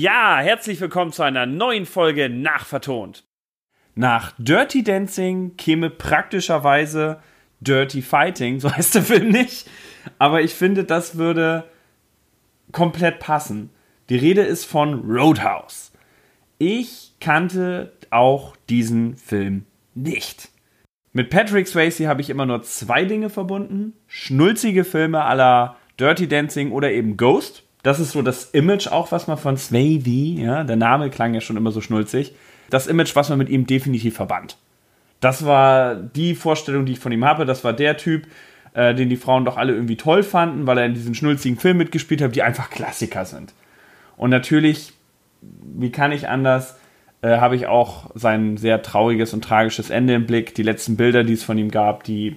Ja, herzlich willkommen zu einer neuen Folge Nachvertont. Nach Dirty Dancing käme praktischerweise Dirty Fighting, so heißt der Film nicht. Aber ich finde, das würde komplett passen. Die Rede ist von Roadhouse. Ich kannte auch diesen Film nicht. Mit Patrick Swayze habe ich immer nur zwei Dinge verbunden. Schnulzige Filme aller Dirty Dancing oder eben Ghost. Das ist so das Image auch, was man von Swayze, ja, der Name klang ja schon immer so schnulzig, das Image, was man mit ihm definitiv verband. Das war die Vorstellung, die ich von ihm habe. Das war der Typ, äh, den die Frauen doch alle irgendwie toll fanden, weil er in diesen schnulzigen Filmen mitgespielt hat, die einfach Klassiker sind. Und natürlich, wie kann ich anders, äh, habe ich auch sein sehr trauriges und tragisches Ende im Blick. Die letzten Bilder, die es von ihm gab, die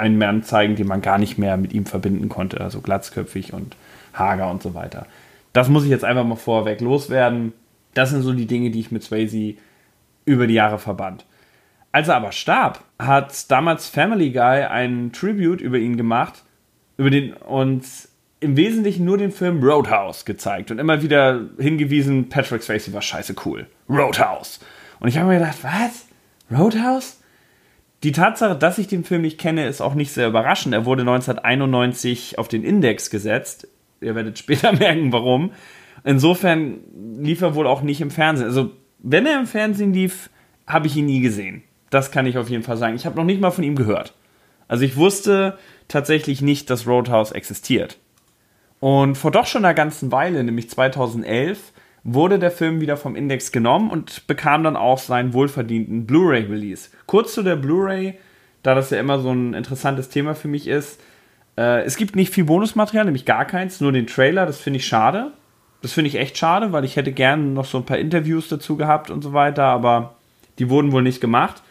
einen Mann zeigen, den man gar nicht mehr mit ihm verbinden konnte. Also glatzköpfig und hager und so weiter. Das muss ich jetzt einfach mal vorweg loswerden. Das sind so die Dinge, die ich mit Swayze über die Jahre verband. Als er aber starb, hat damals Family Guy einen Tribute über ihn gemacht, über den uns im Wesentlichen nur den Film Roadhouse gezeigt und immer wieder hingewiesen, Patrick Swayze war scheiße cool. Roadhouse. Und ich habe mir gedacht, was? Roadhouse? Die Tatsache, dass ich den Film nicht kenne, ist auch nicht sehr überraschend. Er wurde 1991 auf den Index gesetzt. Ihr werdet später merken, warum. Insofern lief er wohl auch nicht im Fernsehen. Also, wenn er im Fernsehen lief, habe ich ihn nie gesehen. Das kann ich auf jeden Fall sagen. Ich habe noch nicht mal von ihm gehört. Also ich wusste tatsächlich nicht, dass Roadhouse existiert. Und vor doch schon einer ganzen Weile, nämlich 2011, wurde der Film wieder vom Index genommen und bekam dann auch seinen wohlverdienten Blu-ray-Release. Kurz zu der Blu-ray, da das ja immer so ein interessantes Thema für mich ist. Äh, es gibt nicht viel Bonusmaterial, nämlich gar keins, nur den Trailer, das finde ich schade. Das finde ich echt schade, weil ich hätte gerne noch so ein paar Interviews dazu gehabt und so weiter, aber die wurden wohl nicht gemacht.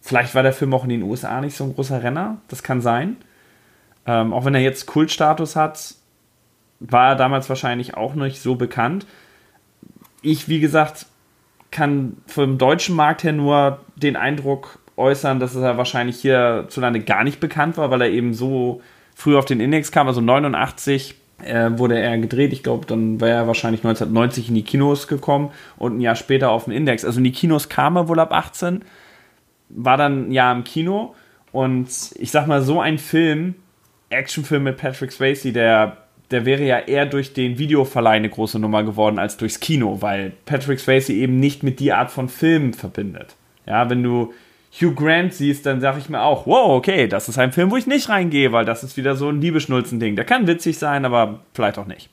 Vielleicht war der Film auch in den USA nicht so ein großer Renner, das kann sein. Ähm, auch wenn er jetzt Kultstatus hat, war er damals wahrscheinlich auch nicht so bekannt. Ich, wie gesagt, kann vom deutschen Markt her nur den Eindruck äußern, dass er wahrscheinlich hierzulande gar nicht bekannt war, weil er eben so früh auf den Index kam, also 89 äh, wurde er gedreht. Ich glaube, dann wäre er wahrscheinlich 1990 in die Kinos gekommen und ein Jahr später auf den Index. Also in die Kinos kam er wohl ab 18, war dann ein Jahr im Kino und ich sag mal, so ein Film, Actionfilm mit Patrick Swayze, der der wäre ja eher durch den Videoverleih eine große Nummer geworden als durchs Kino, weil Patrick Swayze eben nicht mit die Art von Filmen verbindet. Ja, wenn du Hugh Grant siehst, dann sage ich mir auch, wow, okay, das ist ein Film, wo ich nicht reingehe, weil das ist wieder so ein Liebeschnulzen-Ding. Der kann witzig sein, aber vielleicht auch nicht.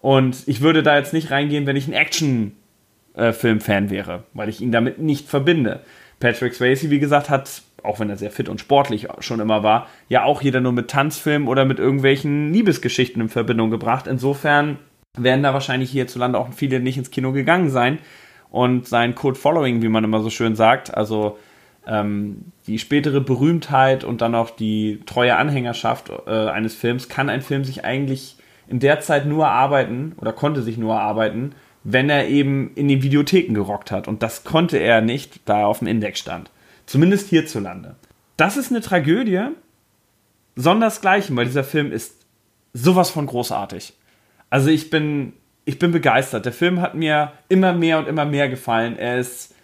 Und ich würde da jetzt nicht reingehen, wenn ich ein Action-Film-Fan wäre, weil ich ihn damit nicht verbinde. Patrick Swayze, wie gesagt, hat auch wenn er sehr fit und sportlich schon immer war, ja auch jeder nur mit Tanzfilmen oder mit irgendwelchen Liebesgeschichten in Verbindung gebracht. Insofern werden da wahrscheinlich hierzulande auch viele nicht ins Kino gegangen sein. Und sein Code Following, wie man immer so schön sagt, also ähm, die spätere Berühmtheit und dann auch die treue Anhängerschaft äh, eines Films, kann ein Film sich eigentlich in der Zeit nur arbeiten oder konnte sich nur arbeiten, wenn er eben in den Videotheken gerockt hat. Und das konnte er nicht, da er auf dem Index stand. Zumindest hierzulande. Das ist eine Tragödie, sondersgleichen, weil dieser Film ist sowas von großartig. Also ich bin, ich bin begeistert. Der Film hat mir immer mehr und immer mehr gefallen. Er ist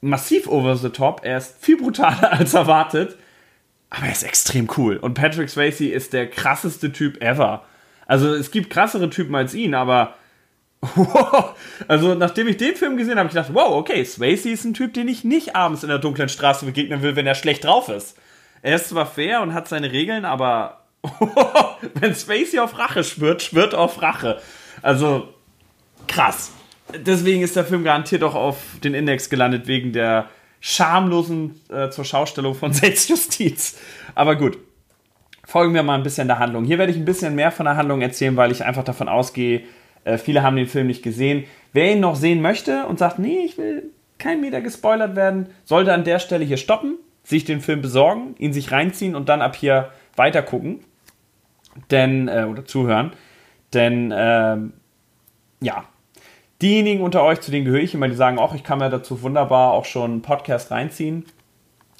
massiv over the top. Er ist viel brutaler als erwartet. Aber er ist extrem cool. Und Patrick Swayze ist der krasseste Typ ever. Also es gibt krassere Typen als ihn, aber also, nachdem ich den Film gesehen habe, ich gedacht, wow, okay, Swayze ist ein Typ, den ich nicht abends in der dunklen Straße begegnen will, wenn er schlecht drauf ist. Er ist zwar fair und hat seine Regeln, aber wenn Swayze auf Rache schwört, schwört auf Rache. Also, krass. Deswegen ist der Film garantiert auch auf den Index gelandet, wegen der schamlosen äh, zur Schaustellung von Selbstjustiz. Aber gut, folgen wir mal ein bisschen der Handlung. Hier werde ich ein bisschen mehr von der Handlung erzählen, weil ich einfach davon ausgehe, äh, viele haben den Film nicht gesehen. Wer ihn noch sehen möchte und sagt, nee, ich will kein Meter gespoilert werden, sollte an der Stelle hier stoppen, sich den Film besorgen, ihn sich reinziehen und dann ab hier weiter gucken. Denn, äh, oder zuhören. Denn, äh, ja, diejenigen unter euch, zu denen gehöre ich immer, die sagen, auch ich kann mir dazu wunderbar auch schon einen Podcast reinziehen.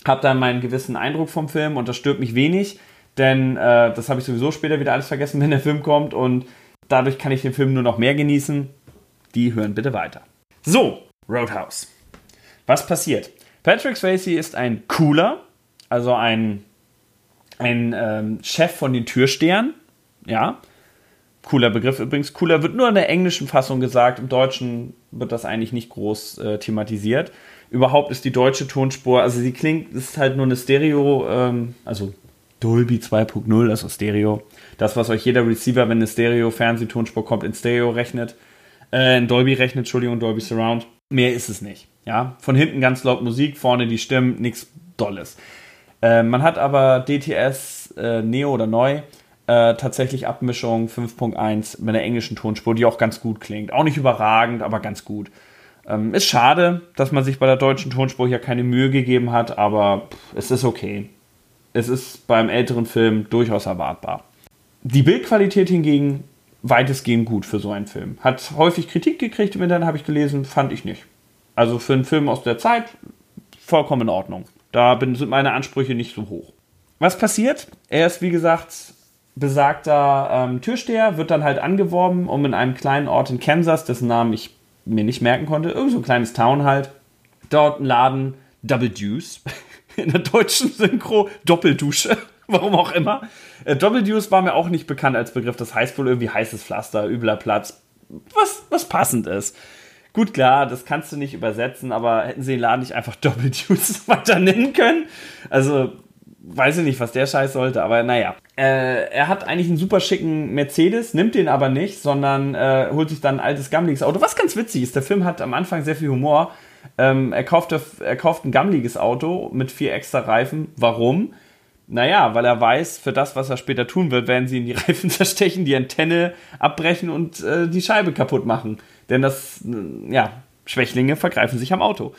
Hab dann meinen gewissen Eindruck vom Film und das stört mich wenig, denn äh, das habe ich sowieso später wieder alles vergessen, wenn der Film kommt und dadurch kann ich den Film nur noch mehr genießen. die hören bitte weiter. So, Roadhouse. Was passiert? Patrick Swayze ist ein cooler, also ein, ein ähm, Chef von den Türstehern. Ja, cooler Begriff übrigens. Cooler wird nur in der englischen Fassung gesagt, im Deutschen wird das eigentlich nicht groß äh, thematisiert. Überhaupt ist die deutsche Tonspur, also sie klingt, ist halt nur eine Stereo, ähm, also Dolby 2.0, also Stereo. Das, was euch jeder Receiver, wenn eine Stereo-Fernsehtonspur kommt, in Stereo rechnet. Äh, in Dolby rechnet, Entschuldigung, Dolby Surround. Mehr ist es nicht. Ja, von hinten ganz laut Musik, vorne die Stimmen, nichts Dolles. Äh, man hat aber DTS äh, Neo oder neu äh, tatsächlich Abmischung 5.1 mit einer englischen Tonspur, die auch ganz gut klingt. Auch nicht überragend, aber ganz gut. Ähm, ist schade, dass man sich bei der deutschen Tonspur hier keine Mühe gegeben hat, aber pff, es ist okay es ist beim älteren Film durchaus erwartbar. Die Bildqualität hingegen weitestgehend gut für so einen Film. Hat häufig Kritik gekriegt im Internet, habe ich gelesen, fand ich nicht. Also für einen Film aus der Zeit vollkommen in Ordnung. Da sind meine Ansprüche nicht so hoch. Was passiert? Er ist, wie gesagt, besagter ähm, Türsteher, wird dann halt angeworben, um in einem kleinen Ort in Kansas, dessen Namen ich mir nicht merken konnte, irgend so ein kleines Town halt, dort einen Laden Double Deuce in der deutschen Synchro Doppeldusche. Warum auch immer. Äh, Doppeldeuce war mir auch nicht bekannt als Begriff. Das heißt wohl irgendwie heißes Pflaster, übler Platz. Was, was passend ist. Gut, klar, das kannst du nicht übersetzen, aber hätten sie den Laden nicht einfach Doppeldeuce weiter nennen können? Also, weiß ich nicht, was der Scheiß sollte, aber naja. Äh, er hat eigentlich einen super schicken Mercedes, nimmt den aber nicht, sondern äh, holt sich dann ein altes, gammeliges Auto. Was ganz witzig ist, der Film hat am Anfang sehr viel Humor ähm, er, kauft, er kauft ein gammeliges Auto mit vier extra Reifen. Warum? Naja, weil er weiß, für das, was er später tun wird, werden sie ihn die Reifen zerstechen, die Antenne abbrechen und äh, die Scheibe kaputt machen. Denn das, äh, ja, Schwächlinge vergreifen sich am Auto.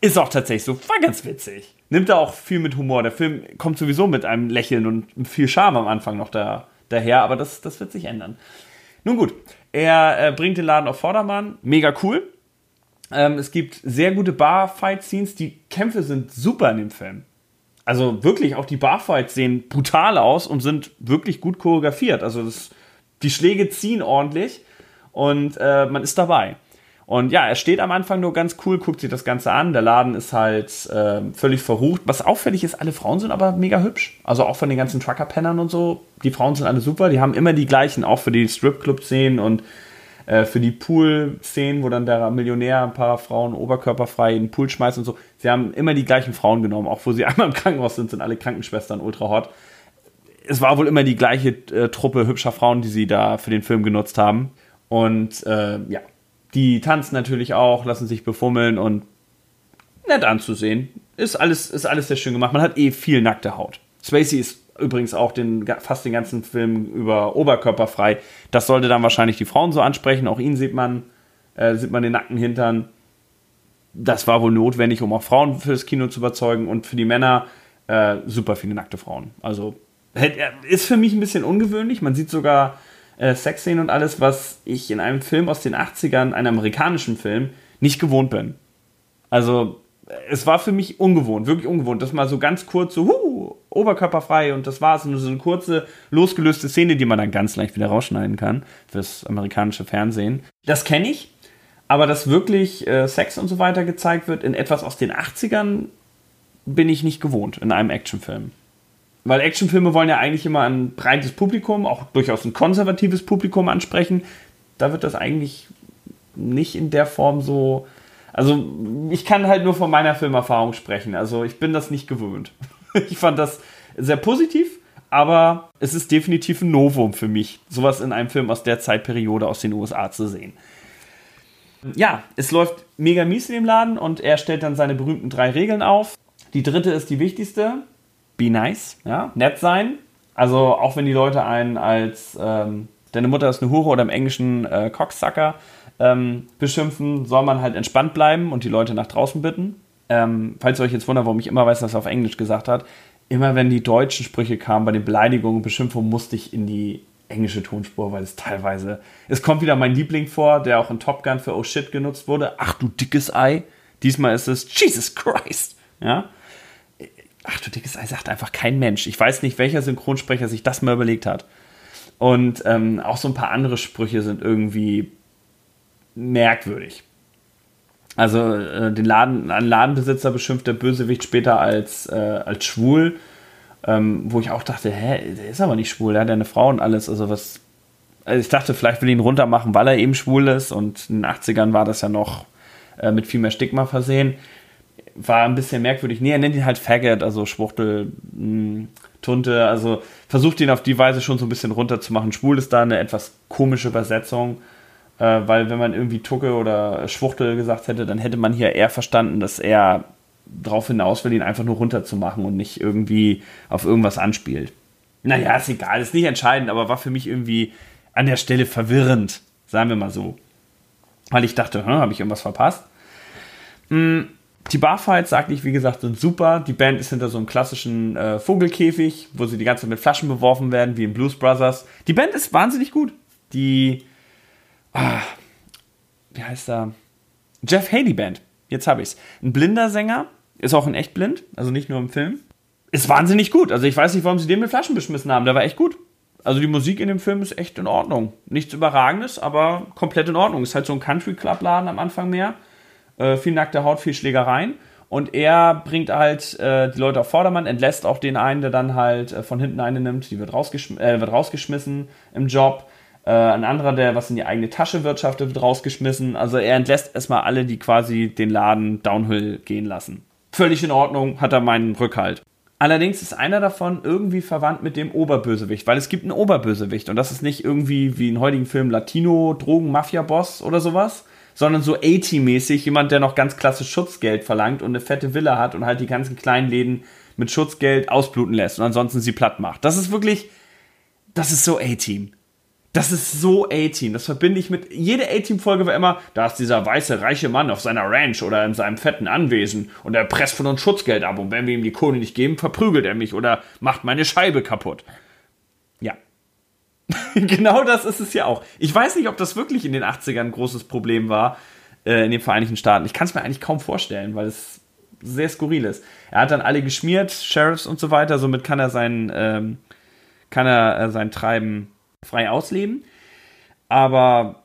Ist auch tatsächlich so, war ganz witzig. Nimmt er auch viel mit Humor. Der Film kommt sowieso mit einem Lächeln und viel Charme am Anfang noch da, daher, aber das, das wird sich ändern. Nun gut, er äh, bringt den Laden auf Vordermann. Mega cool. Ähm, es gibt sehr gute Bar-Fight-Scenes. Die Kämpfe sind super in dem Film. Also wirklich, auch die Barfights sehen brutal aus und sind wirklich gut choreografiert. Also das, die Schläge ziehen ordentlich und äh, man ist dabei. Und ja, er steht am Anfang nur ganz cool, guckt sich das Ganze an. Der Laden ist halt äh, völlig verrucht. Was auffällig ist, alle Frauen sind aber mega hübsch. Also auch von den ganzen Trucker-Pennern und so. Die Frauen sind alle super. Die haben immer die gleichen, auch für die Strip-Club-Szenen und äh, für die Pool-Szenen, wo dann der Millionär ein paar Frauen oberkörperfrei in den Pool schmeißt und so. Sie haben immer die gleichen Frauen genommen, auch wo sie einmal im Krankenhaus sind, sind alle Krankenschwestern ultra hot. Es war wohl immer die gleiche äh, Truppe hübscher Frauen, die sie da für den Film genutzt haben. Und äh, ja, die tanzen natürlich auch, lassen sich befummeln und nett anzusehen. Ist alles, ist alles sehr schön gemacht. Man hat eh viel nackte Haut. Spacey ist übrigens auch den, fast den ganzen Film über oberkörperfrei. Das sollte dann wahrscheinlich die Frauen so ansprechen. Auch ihn sieht man, äh, sieht man den nackten Hintern. Das war wohl notwendig, um auch Frauen fürs Kino zu überzeugen und für die Männer äh, super viele nackte Frauen. Also ist für mich ein bisschen ungewöhnlich. Man sieht sogar äh, Sexszenen und alles, was ich in einem Film aus den 80ern, einem amerikanischen Film, nicht gewohnt bin. Also es war für mich ungewohnt, wirklich ungewohnt, dass mal so ganz kurz so, huh, oberkörperfrei und das war's. Nur so eine kurze, losgelöste Szene, die man dann ganz leicht wieder rausschneiden kann fürs amerikanische Fernsehen. Das kenne ich, aber dass wirklich äh, Sex und so weiter gezeigt wird in etwas aus den 80ern, bin ich nicht gewohnt in einem Actionfilm. Weil Actionfilme wollen ja eigentlich immer ein breites Publikum, auch durchaus ein konservatives Publikum ansprechen. Da wird das eigentlich nicht in der Form so also ich kann halt nur von meiner Filmerfahrung sprechen. Also ich bin das nicht gewöhnt. Ich fand das sehr positiv, aber es ist definitiv ein Novum für mich, sowas in einem Film aus der Zeitperiode aus den USA zu sehen. Ja, es läuft mega mies in dem Laden und er stellt dann seine berühmten drei Regeln auf. Die dritte ist die wichtigste. Be nice, ja, nett sein. Also auch wenn die Leute einen als ähm, deine Mutter ist eine Hure oder im Englischen äh, Cocksucker ähm, beschimpfen, soll man halt entspannt bleiben und die Leute nach draußen bitten. Ähm, falls ihr euch jetzt wundert, warum ich immer weiß, dass er auf Englisch gesagt hat, immer wenn die deutschen Sprüche kamen, bei den Beleidigungen und Beschimpfungen, musste ich in die englische Tonspur, weil es teilweise. Es kommt wieder mein Liebling vor, der auch in Top Gun für Oh Shit genutzt wurde. Ach du dickes Ei. Diesmal ist es Jesus Christ. Ja. Ach du dickes Ei sagt einfach kein Mensch. Ich weiß nicht, welcher Synchronsprecher sich das mal überlegt hat. Und ähm, auch so ein paar andere Sprüche sind irgendwie merkwürdig. Also äh, den Laden, einen Ladenbesitzer beschimpft der Bösewicht später als, äh, als schwul, ähm, wo ich auch dachte, hä, der ist aber nicht schwul, der hat ja eine Frau und alles. Also was. Also ich dachte, vielleicht will ihn runter machen, weil er eben schwul ist und in den 80ern war das ja noch äh, mit viel mehr Stigma versehen. War ein bisschen merkwürdig. Nee, er nennt ihn halt Faggot, also Schwuchtel, mh, hm, Tunte, also versucht ihn auf die Weise schon so ein bisschen runterzumachen. Schwul ist da eine etwas komische Übersetzung weil wenn man irgendwie Tucke oder Schwuchtel gesagt hätte, dann hätte man hier eher verstanden, dass er darauf hinaus will, ihn einfach nur runterzumachen und nicht irgendwie auf irgendwas anspielt. Naja, ist egal, ist nicht entscheidend, aber war für mich irgendwie an der Stelle verwirrend, sagen wir mal so. Weil ich dachte, habe ich irgendwas verpasst? Mm, die Barfights, sag ich, wie gesagt, sind super. Die Band ist hinter so einem klassischen äh, Vogelkäfig, wo sie die ganze Zeit mit Flaschen beworfen werden, wie in Blues Brothers. Die Band ist wahnsinnig gut. Die ah, wie heißt er? Jeff Haley Band. Jetzt habe ich's. Ein blinder Sänger, ist auch in echt blind, also nicht nur im Film. Ist wahnsinnig gut. Also ich weiß nicht, warum sie den mit Flaschen beschmissen haben. Der war echt gut. Also die Musik in dem Film ist echt in Ordnung. Nichts Überragendes, aber komplett in Ordnung. Ist halt so ein Country Club Laden am Anfang mehr. Äh, viel nackte Haut, viel Schlägereien. Und er bringt halt äh, die Leute auf Vordermann, entlässt auch den einen, der dann halt äh, von hinten eine nimmt. Die wird, rausgeschm äh, wird rausgeschmissen im Job. Äh, ein anderer, der was in die eigene Tasche wirtschaftet, wird rausgeschmissen. Also er entlässt erstmal alle, die quasi den Laden downhill gehen lassen. Völlig in Ordnung, hat er meinen Rückhalt. Allerdings ist einer davon irgendwie verwandt mit dem Oberbösewicht, weil es gibt einen Oberbösewicht und das ist nicht irgendwie wie in heutigen Film Latino, Drogen, Mafia-Boss oder sowas, sondern so A-Team-mäßig jemand, der noch ganz klassisch Schutzgeld verlangt und eine fette Villa hat und halt die ganzen kleinen Läden mit Schutzgeld ausbluten lässt und ansonsten sie platt macht. Das ist wirklich, das ist so A-Team. Das ist so A-Team. Das verbinde ich mit. Jede A-Team-Folge war immer, da ist dieser weiße, reiche Mann auf seiner Ranch oder in seinem fetten Anwesen und er presst von uns Schutzgeld ab und wenn wir ihm die Kohle nicht geben, verprügelt er mich oder macht meine Scheibe kaputt. Ja. genau das ist es ja auch. Ich weiß nicht, ob das wirklich in den 80ern ein großes Problem war äh, in den Vereinigten Staaten. Ich kann es mir eigentlich kaum vorstellen, weil es sehr skurril ist. Er hat dann alle geschmiert, Sheriffs und so weiter, somit kann er sein, ähm, kann er äh, sein Treiben frei ausleben. Aber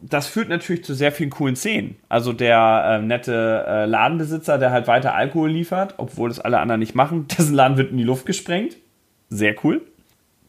das führt natürlich zu sehr vielen coolen Szenen. Also der äh, nette äh, Ladenbesitzer, der halt weiter Alkohol liefert, obwohl das alle anderen nicht machen, dessen Laden wird in die Luft gesprengt. Sehr cool.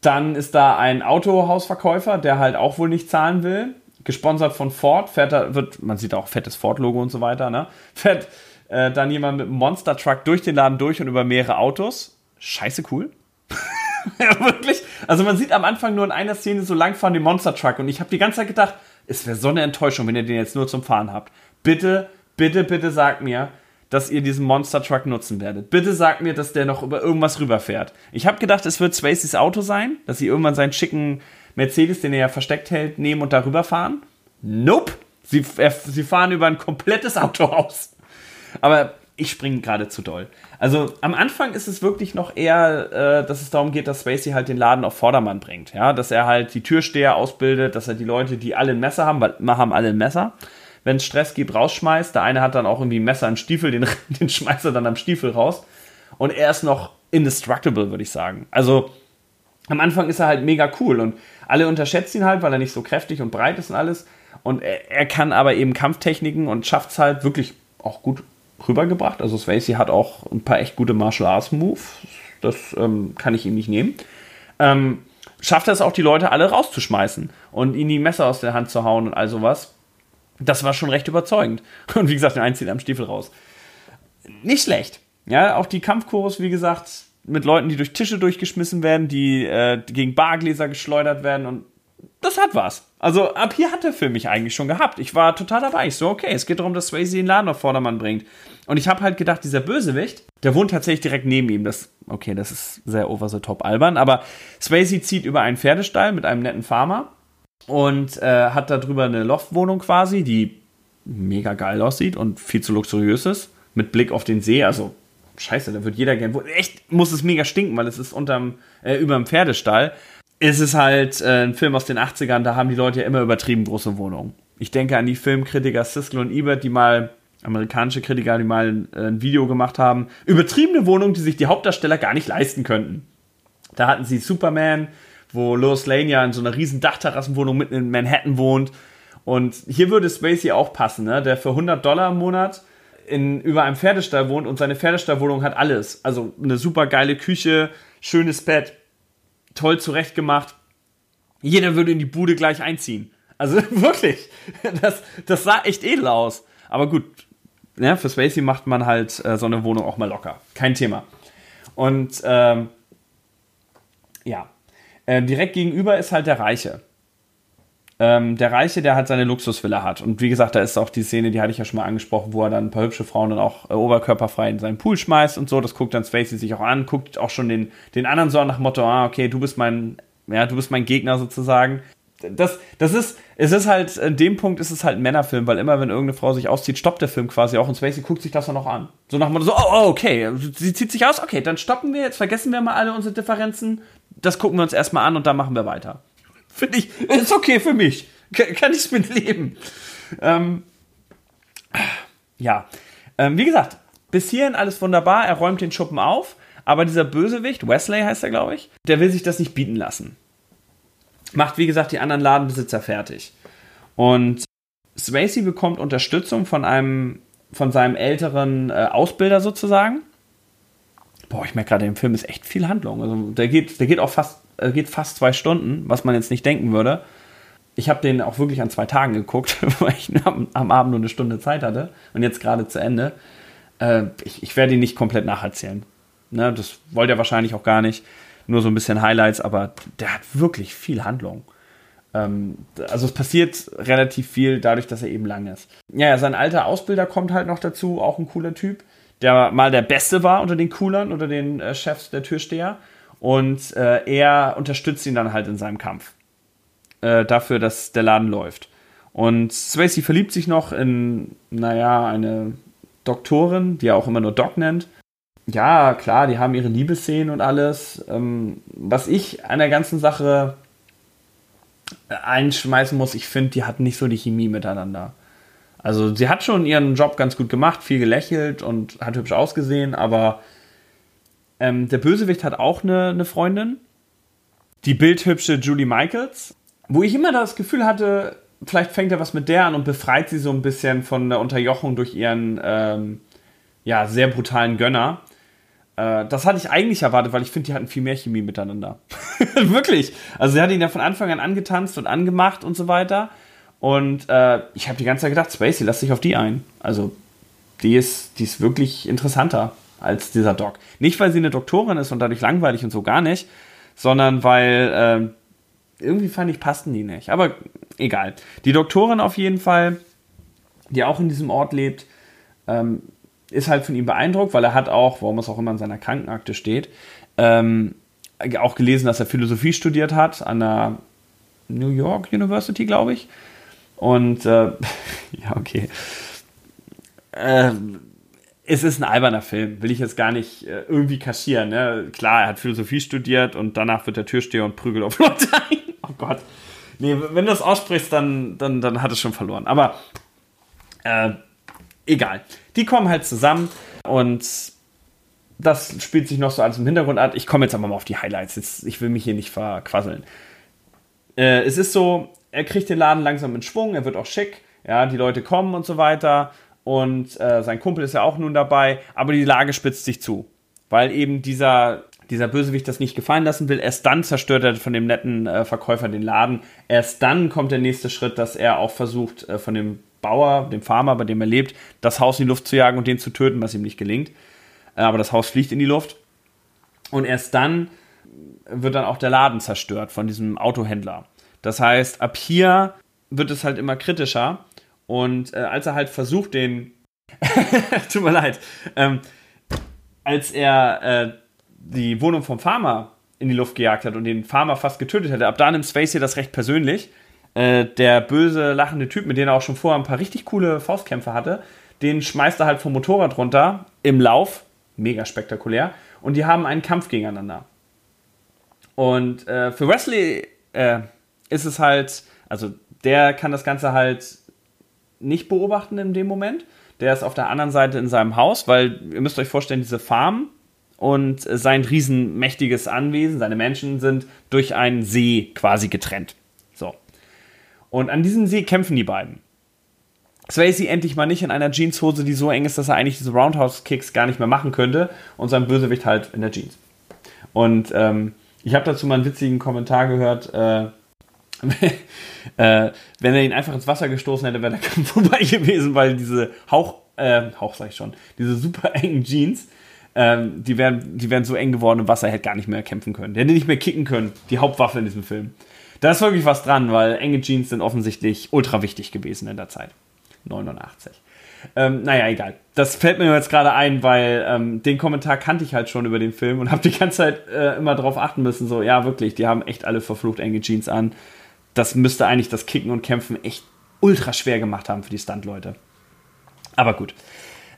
Dann ist da ein Autohausverkäufer, der halt auch wohl nicht zahlen will. Gesponsert von Ford, fährt da, wird, man sieht auch fettes Ford-Logo und so weiter, ne? Fährt äh, dann jemand mit einem Monster-Truck durch den Laden durch und über mehrere Autos. Scheiße cool. ja, wirklich. Also man sieht am Anfang nur in einer Szene so lang fahren Monster Truck und ich habe die ganze Zeit gedacht, es wäre so eine Enttäuschung, wenn ihr den jetzt nur zum Fahren habt. Bitte, bitte, bitte sagt mir, dass ihr diesen Monster Truck nutzen werdet. Bitte sagt mir, dass der noch über irgendwas rüberfährt. Ich habe gedacht, es wird Spacey's Auto sein, dass sie irgendwann seinen schicken Mercedes, den er ja versteckt hält, nehmen und darüber fahren. Nope. Sie, er, sie fahren über ein komplettes Autohaus. Aber ich springe gerade zu doll. Also am Anfang ist es wirklich noch eher, äh, dass es darum geht, dass Spacey halt den Laden auf Vordermann bringt. Ja, dass er halt die Türsteher ausbildet, dass er die Leute, die alle ein Messer haben, weil wir haben alle ein Messer, wenn es Stress gibt, rausschmeißt. Der eine hat dann auch irgendwie ein Messer im Stiefel, den, den schmeißt er dann am Stiefel raus. Und er ist noch indestructible, würde ich sagen. Also am Anfang ist er halt mega cool und alle unterschätzen ihn halt, weil er nicht so kräftig und breit ist und alles. Und er, er kann aber eben Kampftechniken und schafft es halt wirklich auch gut rübergebracht. Also Swayze hat auch ein paar echt gute Martial Arts Moves. Das ähm, kann ich ihm nicht nehmen. Ähm, schafft er es auch, die Leute alle rauszuschmeißen und ihnen die Messer aus der Hand zu hauen und all sowas. Das war schon recht überzeugend. Und wie gesagt, den zieht am Stiefel raus. Nicht schlecht. Ja, auch die Kampfchorus, wie gesagt, mit Leuten, die durch Tische durchgeschmissen werden, die, äh, die gegen Bargläser geschleudert werden und das hat was. Also ab hier hat der Film mich eigentlich schon gehabt. Ich war total dabei. Ich so, okay, es geht darum, dass Swayze den Laden auf Vordermann bringt. Und ich habe halt gedacht, dieser Bösewicht, der wohnt tatsächlich direkt neben ihm. Das, okay, das ist sehr over the top albern, aber Swayze zieht über einen Pferdestall mit einem netten Farmer und äh, hat da drüber eine Loftwohnung quasi, die mega geil aussieht und viel zu luxuriös ist, mit Blick auf den See. Also, scheiße, da wird jeder gern. Echt muss es mega stinken, weil es ist unterm, äh, über dem Pferdestall es ist halt äh, ein Film aus den 80ern, da haben die Leute ja immer übertrieben große Wohnungen. Ich denke an die Filmkritiker Siskel und Ebert, die mal, amerikanische Kritiker, die mal äh, ein Video gemacht haben, übertriebene Wohnungen, die sich die Hauptdarsteller gar nicht leisten könnten. Da hatten sie Superman, wo Lois Lane ja in so einer riesen Dachterrassenwohnung mitten in Manhattan wohnt Und hier würde Spacey auch passen, ne? der für 100 Dollar im Monat in, über einem Pferdestall wohnt und seine Pferdestallwohnung hat alles. Also eine super geile Küche, schönes Bett, toll zurechtgemacht. Jeder würde in die Bude gleich einziehen. Also wirklich, das, das sah echt edel aus. Aber gut, ja, für Spacey macht man halt äh, so eine Wohnung auch mal locker. Kein Thema. Und ähm, ja, äh, direkt gegenüber ist halt der Reiche. Ähm, der Reiche, der halt seine Luxusvilla hat. Und wie gesagt, da ist auch die Szene, die hatte ich ja schon mal angesprochen, wo er dann ein paar hübsche Frauen dann auch äh, oberkörperfrei in seinen Pool schmeißt und so. Das guckt dann Spacey sich auch an, guckt auch schon den, den anderen so nach Motto, ah, okay, du bist mein, ja, du bist mein Gegner sozusagen das, das ist, es ist halt, in dem Punkt ist es halt ein Männerfilm, weil immer, wenn irgendeine Frau sich auszieht, stoppt der Film quasi auch und Spacey guckt sich das dann noch an. So nach Motto, so, oh, oh, okay, sie zieht sich aus, okay, dann stoppen wir, jetzt vergessen wir mal alle unsere Differenzen, das gucken wir uns erstmal an und dann machen wir weiter. Finde ich, ist okay für mich. Kann ich mit leben. Ähm, ja, ähm, wie gesagt, bis hierhin alles wunderbar, er räumt den Schuppen auf, aber dieser Bösewicht, Wesley heißt er, glaube ich, der will sich das nicht bieten lassen macht, wie gesagt, die anderen Ladenbesitzer fertig. Und Swayze bekommt Unterstützung von einem, von seinem älteren äh, Ausbilder sozusagen. Boah, ich merke gerade, im Film ist echt viel Handlung. Also der geht, der geht auch fast, äh, geht fast zwei Stunden, was man jetzt nicht denken würde. Ich habe den auch wirklich an zwei Tagen geguckt, weil ich am, am, Abend nur eine Stunde Zeit hatte und jetzt gerade zu Ende. Äh, ich, ich werde ihn nicht komplett nacherzählen. Ne, das wollte er wahrscheinlich auch gar nicht nur so ein bisschen Highlights, aber der hat wirklich viel Handlung. Ähm, also es passiert relativ viel dadurch, dass er eben lang ist. Ja, ja, sein alter Ausbilder kommt halt noch dazu, auch ein cooler Typ, der mal der Beste war unter den Coolern, unter den äh, Chefs der Türsteher. Und äh, er unterstützt ihn dann halt in seinem Kampf. Äh, dafür, dass der Laden läuft. Und Swayze verliebt sich noch in, naja, eine Doktorin, die er auch immer nur Doc nennt ja, klar, die haben ihre Liebesszenen und alles. Ähm, was ich an der ganzen Sache einschmeißen muss, ich finde, die hatten nicht so die Chemie miteinander. Also sie hat schon ihren Job ganz gut gemacht, viel gelächelt und hat hübsch ausgesehen, aber ähm, der Bösewicht hat auch eine, eine Freundin, die bildhübsche Julie Michaels, wo ich immer das Gefühl hatte, vielleicht fängt er was mit der an und befreit sie so ein bisschen von der Unterjochung durch ihren ähm, ja, sehr brutalen Gönner. Äh, das hatte ich eigentlich erwartet, weil ich finde, die hatten viel mehr Chemie miteinander. Wirklich. Also sie hat ihn ja von Anfang an angetanzt und angemacht und so weiter. Und äh, ich habe die ganze Zeit gedacht, Spacey, lass dich auf die ein. Also die ist, die ist wirklich interessanter als dieser Doc. Nicht, weil sie eine Doktorin ist und dadurch langweilig und so gar nicht, sondern weil äh, irgendwie fand ich, passten die nicht. Aber egal. Die Doktorin auf jeden Fall, die auch in diesem Ort lebt, ähm, ist halt von ihm beeindruckt, weil er hat auch, warum es auch immer in seiner Krankenakte steht, ähm, auch gelesen, dass er Philosophie studiert hat an der New York University, glaube ich. Und äh, ja, okay. Äh, es ist ein alberner Film, will ich jetzt gar nicht äh, irgendwie kaschieren. Ne? Klar, er hat Philosophie studiert und danach wird der Türsteher und prügelt auf Leute ein. Oh Gott. Nee, wenn du das aussprichst, dann, dann, dann hat es schon verloren. Aber äh, egal. Die kommen halt zusammen und das spielt sich noch so alles im Hintergrund ab. Ich komme jetzt aber mal auf die Highlights. Jetzt, ich will mich hier nicht verquasseln. Äh, es ist so, er kriegt den Laden langsam in Schwung, er wird auch schick, ja, die Leute kommen und so weiter. Und äh, sein Kumpel ist ja auch nun dabei, aber die Lage spitzt sich zu. Weil eben dieser, dieser Bösewicht das nicht gefallen lassen will. Erst dann zerstört er von dem netten äh, Verkäufer den Laden. Erst dann kommt der nächste Schritt, dass er auch versucht, äh, von dem Bauer, dem Farmer, bei dem er lebt, das Haus in die Luft zu jagen und den zu töten, was ihm nicht gelingt. Äh, aber das Haus fliegt in die Luft. Und erst dann wird dann auch der Laden zerstört von diesem Autohändler. Das heißt, ab hier wird es halt immer kritischer. Und äh, als er halt versucht, den. Tut mir leid. Ähm, als er äh, die Wohnung vom Farmer in die Luft gejagt hat und den Farmer fast getötet hätte, ab da nimmt Space hier das recht persönlich äh, der böse, lachende Typ, mit dem er auch schon vorher ein paar richtig coole Faustkämpfe hatte, den schmeißt er halt vom Motorrad runter im Lauf. Mega spektakulär. Und die haben einen Kampf gegeneinander. Und äh, für Wesley äh, ist es halt, also der kann das Ganze halt nicht beobachten in dem Moment. Der ist auf der anderen Seite in seinem Haus, weil ihr müsst euch vorstellen, diese Farm und sein riesenmächtiges Anwesen, seine Menschen sind durch einen See quasi getrennt. Und an diesem See kämpfen die beiden. Swayze endlich mal nicht in einer Jeanshose, die so eng ist, dass er eigentlich diese Roundhouse-Kicks gar nicht mehr machen könnte und sein Bösewicht halt in der Jeans. Und ähm, ich habe dazu mal einen witzigen Kommentar gehört, äh, äh, wenn er ihn einfach ins Wasser gestoßen hätte, wäre der Kampf vorbei gewesen, weil diese Hauch, äh, Hauch sag ich schon, diese super engen Jeans, ähm, die wären, die wären so eng geworden im Wasser, er hätte gar nicht mehr kämpfen können. Der hätte nicht mehr kicken können, die Hauptwaffe in diesem Film. Da ist wirklich was dran, weil enge Jeans sind offensichtlich ultra wichtig gewesen in der Zeit. 89. Ähm, naja, egal. Das fällt mir jetzt gerade ein, weil ähm, den Kommentar kannte ich halt schon über den Film und habe die ganze Zeit äh, immer drauf achten müssen. So, ja, wirklich, die haben echt alle verflucht enge Jeans an. Das müsste eigentlich das Kicken und Kämpfen echt ultra schwer gemacht haben für die Stunt-Leute. Aber gut.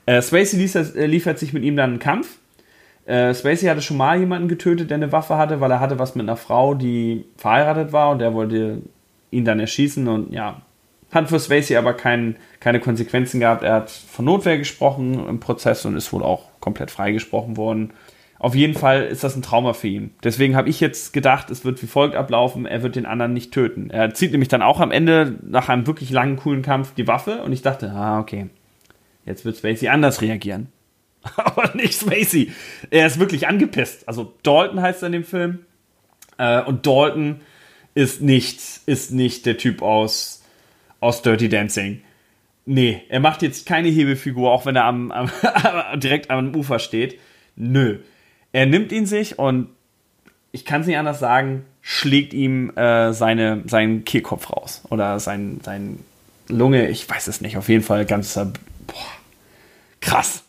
Äh, Spacey liefert, äh, liefert sich mit ihm dann einen Kampf. Äh, Spacey hatte schon mal jemanden getötet, der eine Waffe hatte, weil er hatte was mit einer Frau, die verheiratet war und der wollte ihn dann erschießen und ja, hat für Spacey aber kein, keine Konsequenzen gehabt. Er hat von Notwehr gesprochen im Prozess und ist wohl auch komplett freigesprochen worden. Auf jeden Fall ist das ein Trauma für ihn. Deswegen habe ich jetzt gedacht, es wird wie folgt ablaufen, er wird den anderen nicht töten. Er zieht nämlich dann auch am Ende nach einem wirklich langen, coolen Kampf die Waffe und ich dachte, ah, okay, jetzt wird Spacey anders reagieren. Aber nicht Spacey. Er ist wirklich angepisst. Also Dalton heißt er in dem Film. Äh, und Dalton ist nicht, ist nicht der Typ aus aus Dirty Dancing. Nee, er macht jetzt keine Hebefigur, auch wenn er am, am direkt am Ufer steht. Nö. Er nimmt ihn sich und ich kann es nicht anders sagen, schlägt ihm äh, seine, seinen Kehlkopf raus. Oder sein, sein Lunge, ich weiß es nicht. Auf jeden Fall ganz boah, krass.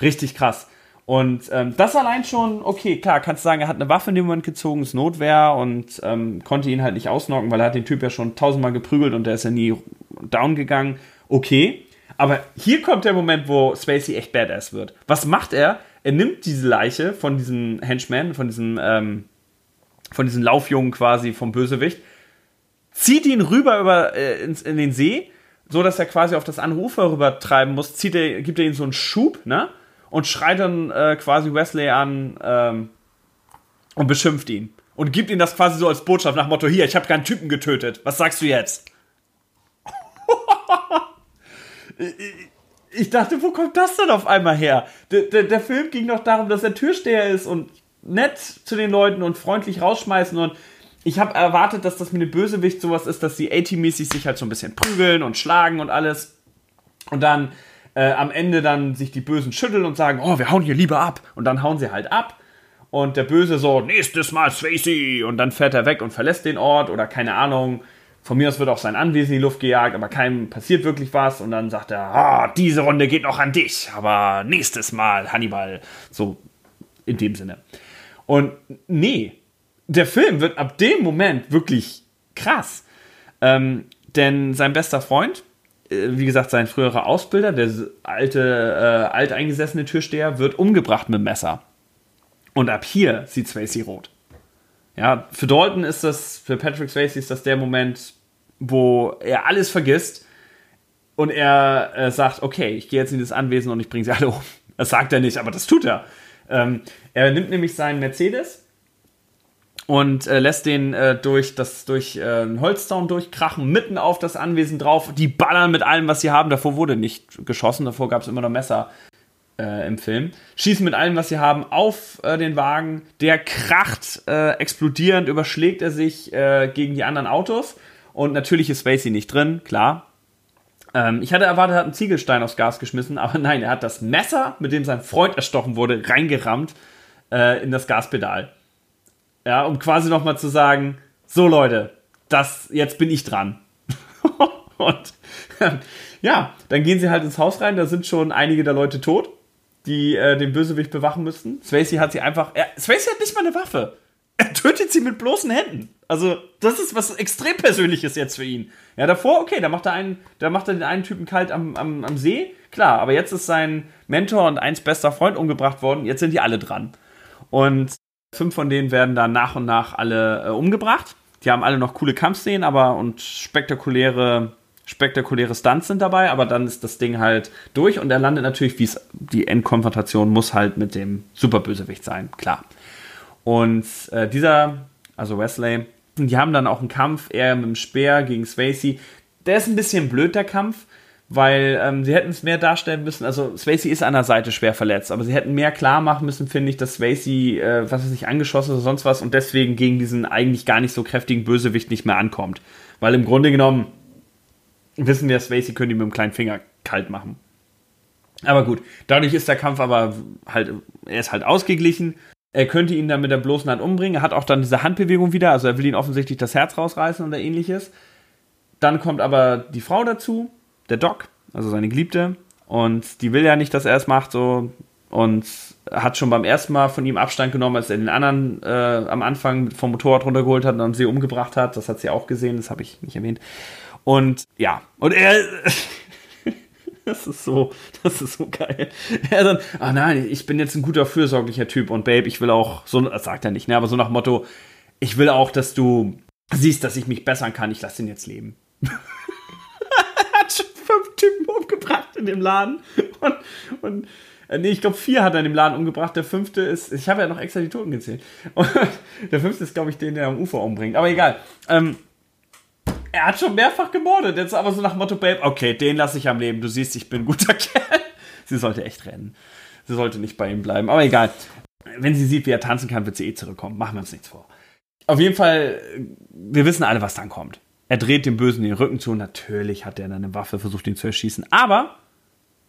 Richtig krass. Und ähm, das allein schon, okay, klar, kannst du sagen, er hat eine Waffe in dem Moment gezogen, ist Notwehr und ähm, konnte ihn halt nicht ausnocken, weil er hat den Typ ja schon tausendmal geprügelt und der ist ja nie down gegangen. Okay. Aber hier kommt der Moment, wo Spacey echt badass wird. Was macht er? Er nimmt diese Leiche von diesem Henchman, von diesem, ähm, von diesem Laufjungen quasi vom Bösewicht, zieht ihn rüber über, äh, ins, in den See, so dass er quasi auf das andere Ufer rüber treiben muss, zieht er, gibt er ihm so einen Schub, ne? und schreit dann äh, quasi Wesley an ähm, und beschimpft ihn. Und gibt ihm das quasi so als Botschaft nach Motto, hier, ich habe keinen Typen getötet. Was sagst du jetzt? ich dachte, wo kommt das denn auf einmal her? Der, der, der, Film ging doch darum, dass er Türsteher ist und nett zu den Leuten und freundlich rausschmeißen und ich habe erwartet, dass das mit dem Bösewicht sowas ist, dass die A-Team-mäßig sich halt so ein bisschen prügeln und schlagen und alles. Und dann äh, am Ende dann sich die Bösen schütteln und sagen, oh, wir hauen hier lieber ab. Und dann hauen sie halt ab. Und der Böse so, nächstes Mal Swayze. Und dann fährt er weg und verlässt den Ort oder keine Ahnung. Von mir aus wird auch sein Anwesen in die Luft gejagt, aber keinem passiert wirklich was. Und dann sagt er, ah, diese Runde geht noch an dich, aber nächstes Mal Hannibal. So in dem Sinne. Und nee, der Film wird ab dem Moment wirklich krass. Ähm, denn sein bester Freund, äh, wie gesagt, sein früherer Ausbilder, der alte, äh, alteingesessene Türsteher, wird umgebracht mit dem Messer. Und ab hier sieht Swayze rot. Ja, für Dalton ist das, für Patrick Swayze ist das der Moment, wo er alles vergisst und er äh, sagt, okay, ich gehe jetzt in das Anwesen und ich bringe sie alle um. Das sagt er nicht, aber das tut er. Ähm, er nimmt nämlich seinen Mercedes und äh, lässt den äh, durch das durch äh, einen Holzzaun durchkrachen, mitten auf das Anwesen drauf. Die ballern mit allem, was sie haben. Davor wurde nicht geschossen, davor gab es immer noch Messer äh, im Film. Schießen mit allem, was sie haben, auf äh, den Wagen. Der kracht explodierend, überschlägt er sich gegen die anderen Autos. Und natürlich ist Spacey nicht drin, klar. Ähm, ich hatte erwartet, er hat einen Ziegelstein aufs Gas geschmissen, aber nein, er hat das Messer, mit dem sein Freund erstochen wurde, reingerammt äh, in das Gaspedal. Ja, um quasi nochmal zu sagen, so Leute, das, jetzt bin ich dran. und ja, dann gehen sie halt ins Haus rein, da sind schon einige der Leute tot, die äh, den Bösewicht bewachen müssten. Swayze hat sie einfach, er, Swayze hat nicht mal eine Waffe. Er tötet sie mit bloßen Händen. Also, das ist was extrem Persönliches jetzt für ihn. Ja, davor, okay, da macht er einen, da macht er den einen Typen kalt am, am, am See, klar, aber jetzt ist sein Mentor und eins bester Freund umgebracht worden, jetzt sind die alle dran. Und Fünf von denen werden dann nach und nach alle äh, umgebracht. Die haben alle noch coole Kampfszenen, aber und spektakuläre, spektakuläre Stunts sind dabei, aber dann ist das Ding halt durch und er landet natürlich, wie es die Endkonfrontation muss halt mit dem Superbösewicht sein, klar. Und äh, dieser, also Wesley, Und die haben dann auch einen Kampf, er mit dem Speer gegen Swayze. Der ist ein bisschen blöd, der Kampf, weil ähm, sie hätten es mehr darstellen müssen. Also Swayze ist an der Seite schwer verletzt, aber sie hätten mehr klar machen müssen, finde ich, dass Swayze, äh, was er sich angeschossen oder sonst was und deswegen gegen diesen eigentlich gar nicht so kräftigen Bösewicht nicht mehr ankommt. Weil im Grunde genommen wissen wir, Swayze können die mit dem kleinen Finger kalt machen. Aber gut, dadurch ist der Kampf aber halt, er ist halt ausgeglichen. Er könnte ihn dann mit der bloßen Hand umbringen. Er hat auch dann diese Handbewegung wieder, also er will ihn offensichtlich das Herz rausreißen oder ähnliches. Dann kommt aber die Frau dazu, der Doc, also seine Geliebte, und die will ja nicht, dass er es macht, so und hat schon beim ersten Mal von ihm Abstand genommen, als er den anderen äh, am Anfang vom Motorrad runtergeholt hat und dann sie umgebracht hat. Das hat sie auch gesehen, das habe ich nicht erwähnt. Und ja, und er. das ist so, das ist so geil. Er dann, ah nein, ich bin jetzt ein guter, fürsorglicher Typ und Babe, ich will auch, so, das sagt er nicht, ne, aber so nach Motto, ich will auch, dass du siehst, dass ich mich bessern kann, ich lasse ihn jetzt leben. fünf Typen umgebracht in dem Laden. Und, und äh, nee, ich glaube, vier hat er in dem Laden umgebracht. Der fünfte ist, ich habe ja noch extra die Toten gezählt. Und der fünfte ist, glaube ich, den, der am Ufer umbringt. Aber egal. Ähm, er hat schon mehrfach gemordet. Jetzt aber so nach Motto, Babe, okay, den lasse ich am Leben. Du siehst, ich bin ein guter Kerl. Sie sollte echt rennen. Sie sollte nicht bei ihm bleiben. Aber egal. Wenn sie sieht, wie er tanzen kann, wird sie eh zurückkommen. Machen wir uns nichts vor. Auf jeden Fall, wir wissen alle, was dann kommt. Er dreht dem Bösen den Rücken zu. Natürlich hat er dann eine Waffe, versucht ihn zu erschießen. Aber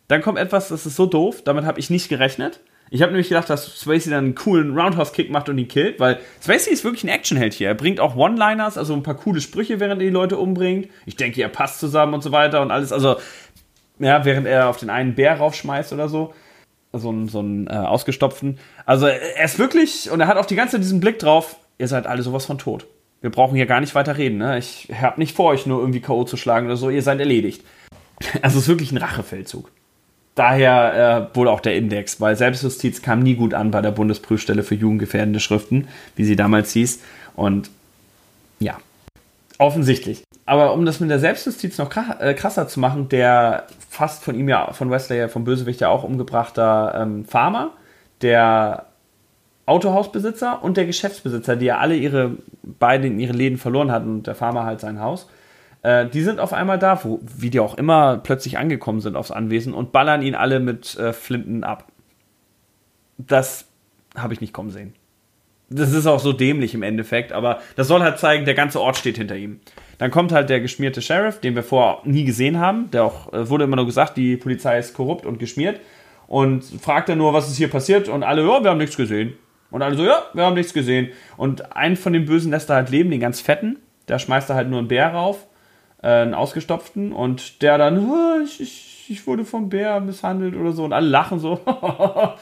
dann kommt etwas, das ist so doof. Damit habe ich nicht gerechnet. Ich habe nämlich gedacht, dass Swayze dann einen coolen Roundhouse-Kick macht und ihn killt, weil Swayze ist wirklich ein Actionheld hier. Er bringt auch One-Liners, also ein paar coole Sprüche, während er die Leute umbringt. Ich denke, er passt zusammen und so weiter und alles. Also, ja, während er auf den einen Bär raufschmeißt oder so. So einen, so äh, ausgestopften. Also, er ist wirklich, und er hat auch die ganze Zeit diesen Blick drauf, ihr seid alle sowas von tot. Wir brauchen hier gar nicht weiter reden. Ne? Ich habe nicht vor, euch nur irgendwie K.O. zu schlagen oder so. Ihr seid erledigt. Also es ist wirklich ein Rachefeldzug. Daher äh, wohl auch der Index, weil Selbstjustiz kam nie gut an bei der Bundesprüfstelle für jugendgefährdende Schriften, wie sie damals hieß. Und ja, offensichtlich. Aber um das mit der Selbstjustiz noch äh, krasser zu machen, der fast von ihm ja, von Wesley, vom Bösewicht ja auch umgebrachter ähm, Farmer, der Autohausbesitzer und der Geschäftsbesitzer, die ja alle ihre beide in ihre Läden verloren hatten und der Farmer halt sein Haus. Äh, die sind auf einmal da, wo, wie die auch immer plötzlich angekommen sind aufs Anwesen und ballern ihn alle mit äh, Flinten ab. Das habe ich nicht kommen sehen. Das ist auch so dämlich im Endeffekt, aber das soll halt zeigen, der ganze Ort steht hinter ihm. Dann kommt halt der geschmierte Sheriff, den wir vorher nie gesehen haben. Der auch, äh, wurde immer nur gesagt, die Polizei ist korrupt und geschmiert. Und fragt dann nur, was ist hier passiert? Und alle, ja, wir haben nichts gesehen. Und alle so, ja, wir haben nichts gesehen. Und einen von den Bösen lässt er halt leben, den ganz fetten. Der schmeißt er halt nur einen Bär rauf, einen ausgestopften. Und der dann, oh, ich, ich, ich wurde vom Bär misshandelt oder so. Und alle lachen so.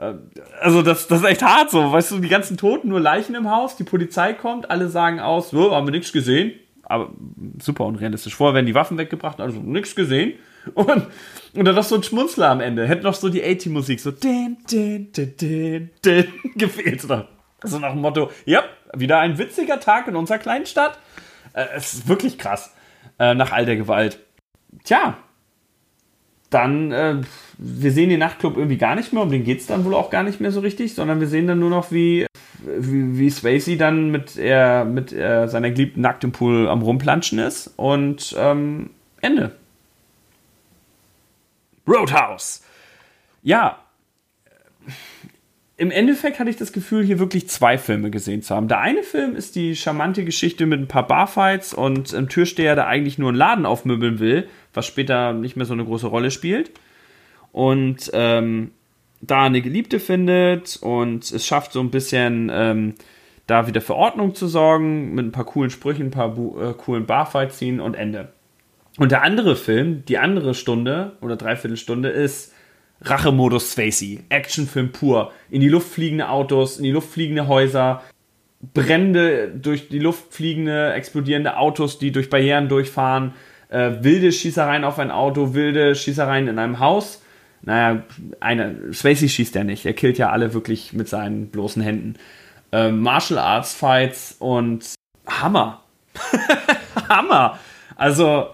Äh, also das, das ist echt hart so. Weißt du, die ganzen Toten, nur Leichen im Haus, die Polizei kommt, alle sagen aus, so, haben wir nichts gesehen. Aber super unrealistisch. Vorher werden die Waffen weggebracht, also nichts gesehen. Und, und dann noch so ein Schmunzler am Ende. Hätte noch so die A-Team-Musik so din, din, din, din, din, gefehlt. So also nach dem Motto, ja, wieder ein witziger Tag in unserer kleinen Stadt. Äh, es ist wirklich krass. Äh, nach all der Gewalt. Tja, dann, äh, wir sehen den Nachtclub irgendwie gar nicht mehr, um den geht es dann wohl auch gar nicht mehr so richtig, sondern wir sehen dann nur noch, wie, wie, wie Swayze dann mit, er, mit er seiner geliebten nackt im Pool am Rumplanschen ist und ähm, Ende. Roadhouse. Ja, im Endeffekt hatte ich das Gefühl, hier wirklich zwei Filme gesehen zu haben. Der eine Film ist die charmante Geschichte mit ein paar Barfights und einem Türsteher, der eigentlich nur einen Laden aufmöbeln will, was später nicht mehr so eine große Rolle spielt. Und ähm, da eine Geliebte findet und es schafft so ein bisschen ähm, da wieder für Ordnung zu sorgen, mit ein paar coolen Sprüchen, ein paar äh, coolen Barfights ziehen und Ende. Und der andere Film, die andere Stunde oder Dreiviertelstunde ist Rachemodus Spacey. Actionfilm pur. In die Luft fliegende Autos, in die Luft fliegende Häuser, Brände durch die Luft fliegende, explodierende Autos, die durch Barrieren durchfahren, äh, wilde Schießereien auf ein Auto, wilde Schießereien in einem Haus. Naja, eine, Spacey schießt ja nicht. Er killt ja alle wirklich mit seinen bloßen Händen. Äh, Martial Arts Fights und Hammer. Hammer. Also,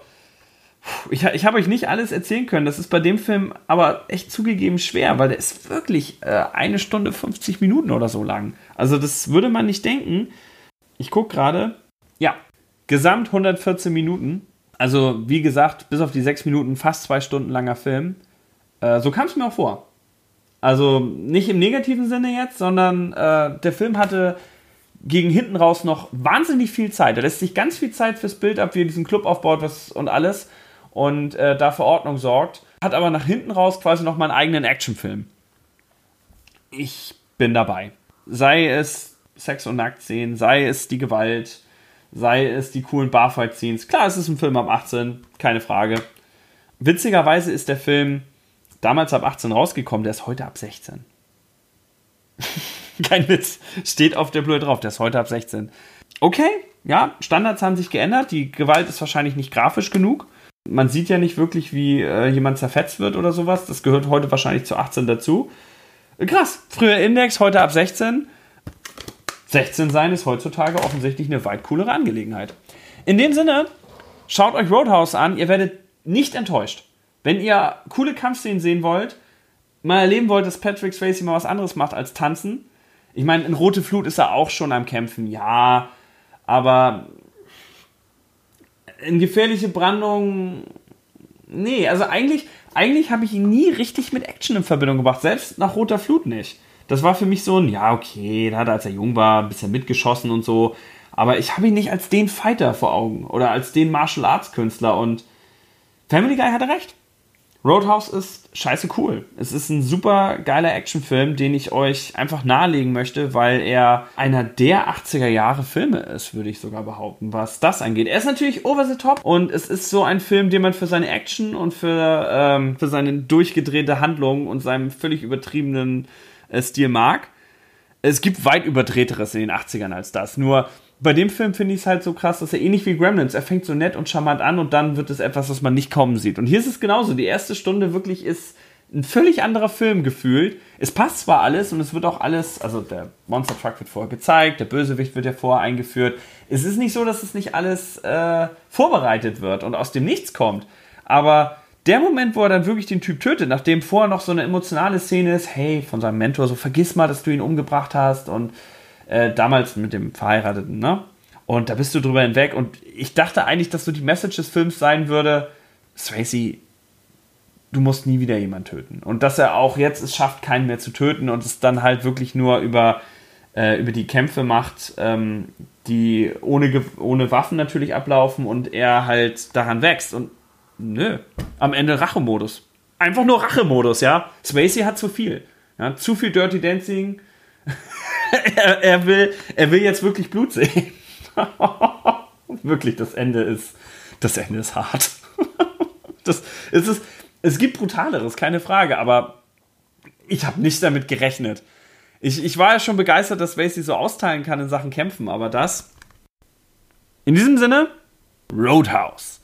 ich, ich habe euch nicht alles erzählen können. Das ist bei dem Film aber echt zugegeben schwer, weil der ist wirklich äh, eine Stunde 50 Minuten oder so lang. Also das würde man nicht denken. Ich gucke gerade, Ja, gesamt 114 Minuten. Also, wie gesagt, bis auf die sechs Minuten fast zwei Stunden langer Film. Äh, so kam es mir auch vor. Also nicht im negativen Sinne jetzt, sondern äh, der Film hatte gegen hinten raus noch wahnsinnig viel Zeit. Er lässt sich ganz viel Zeit fürs Bild ab, wie er diesen Club aufbaut was, und alles und äh, da für Ordnung sorgt. Hat aber nach hinten raus quasi noch mal einen eigenen Actionfilm. Ich bin dabei. Sei es Sex- und Nacktszenen, sei es die Gewalt, sei es die coolen Barfight-Scenes. Klar, es ist ein Film ab 18, keine Frage. Witzigerweise ist der Film damals ab 18 rausgekommen, der ist heute ab 16. Kein Witz. Steht auf der Blöde drauf, der ist heute ab 16. Okay, ja, Standards haben sich geändert. Die Gewalt ist wahrscheinlich nicht grafisch genug. Man sieht ja nicht wirklich, wie äh, jemand zerfetzt wird oder sowas. Das gehört heute wahrscheinlich zu 18 dazu. Krass. Früher Index, heute ab 16. 16 sein ist heutzutage offensichtlich eine weit coolere Angelegenheit. In dem Sinne, schaut euch Roadhouse an. Ihr werdet nicht enttäuscht. Wenn ihr coole Kampfszenen sehen wollt, mal erleben wollt, dass Patrick Swayze mal was anderes macht als tanzen. Ich meine, in Rote Flut ist er auch schon am Kämpfen, ja, aber in gefährliche Brandung, nee, also eigentlich, eigentlich habe ich ihn nie richtig mit Action in Verbindung gebracht, selbst nach Roter Flut nicht. Das war für mich so ein, ja, okay, da hat er, als er jung war, ein bisschen mitgeschossen und so, aber ich habe ihn nicht als den Fighter vor Augen oder als den Martial Arts Künstler und Family Guy hatte recht. Roadhouse ist scheiße cool. Es ist ein super geiler Actionfilm, den ich euch einfach nahelegen möchte, weil er einer der 80er Jahre Filme ist, würde ich sogar behaupten, was das angeht. Er ist natürlich over the top und es ist so ein Film, den man für seine Action und für, ähm, für seine durchgedrehte Handlung und seinem völlig übertriebenen äh, Stil mag. Es gibt weit überdrehteres in den 80ern als das. Nur bei dem Film finde ich es halt so krass, dass er ähnlich wie Gremlins, er fängt so nett und charmant an und dann wird es etwas, was man nicht kommen sieht. Und hier ist es genauso. Die erste Stunde wirklich ist ein völlig anderer Film gefühlt. Es passt zwar alles und es wird auch alles, also der Monster Truck wird vorher gezeigt, der Bösewicht wird ja vorher eingeführt. Es ist nicht so, dass es nicht alles äh, vorbereitet wird und aus dem Nichts kommt. Aber der Moment, wo er dann wirklich den Typ tötet, nachdem vorher noch so eine emotionale Szene ist, hey, von seinem Mentor, so vergiss mal, dass du ihn umgebracht hast und äh, damals mit dem Verheirateten, ne? Und da bist du drüber hinweg. Und ich dachte eigentlich, dass so die Message des Films sein würde, Swayze, du musst nie wieder jemanden töten. Und dass er auch jetzt es schafft, keinen mehr zu töten und es dann halt wirklich nur über, äh, über die Kämpfe macht, ähm, die ohne, ohne Waffen natürlich ablaufen und er halt daran wächst. Und nö, am Ende Rachemodus. Einfach nur Rachemodus, ja. Swayze hat zu viel. Ja, zu viel Dirty Dancing, er, er, will, er will jetzt wirklich Blut sehen. wirklich, das Ende ist, das Ende ist hart. das, es, ist, es gibt brutaleres, keine Frage, aber ich habe nicht damit gerechnet. Ich, ich war ja schon begeistert, dass Wasey so austeilen kann in Sachen Kämpfen, aber das. In diesem Sinne, Roadhouse.